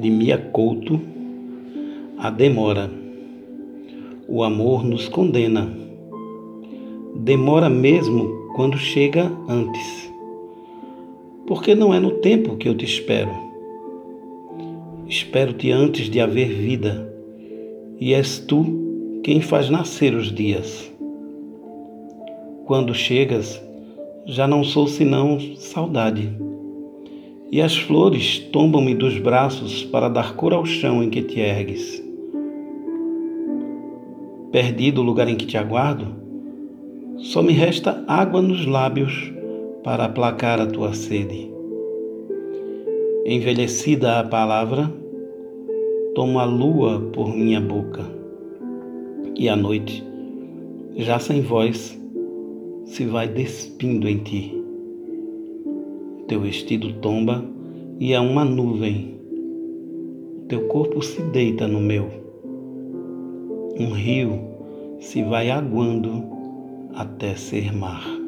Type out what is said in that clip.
de Mia Couto, a demora. O amor nos condena. Demora mesmo quando chega antes. Porque não é no tempo que eu te espero. Espero-te antes de haver vida, e és tu quem faz nascer os dias. Quando chegas, já não sou senão saudade e as flores tombam-me dos braços para dar cor ao chão em que te ergues. Perdido o lugar em que te aguardo, só me resta água nos lábios para aplacar a tua sede. Envelhecida a palavra, tomo a lua por minha boca, e a noite, já sem voz, se vai despindo em ti. Teu vestido tomba e há uma nuvem. Teu corpo se deita no meu. Um rio se vai aguando até ser mar.